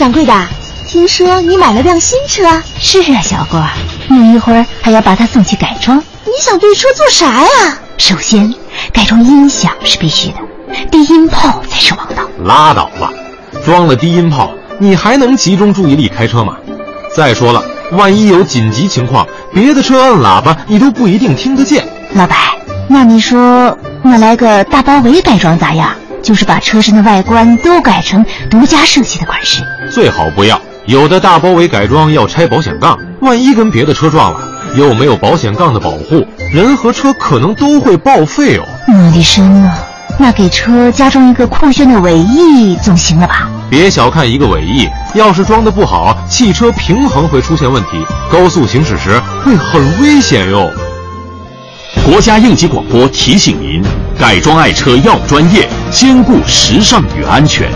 掌柜的，听说你买了辆新车？是啊，小郭，你一会儿还要把它送去改装。你想对车做啥呀？首先，改装音响是必须的，低音炮才是王道。拉倒吧，装了低音炮，你还能集中注意力开车吗？再说了，万一有紧急情况，别的车按喇叭你都不一定听得见。老白，那你说，我来个大包围改装咋样？就是把车身的外观都改成独家设计的款式。最好不要，有的大包围改装要拆保险杠，万一跟别的车撞了，又没有保险杠的保护，人和车可能都会报废哦。我的神呐！那给车加装一个酷炫的尾翼总行了吧？别小看一个尾翼，要是装的不好，汽车平衡会出现问题，高速行驶时会很危险哟。国家应急广播提醒您：改装爱车要专业，兼顾时尚与安全。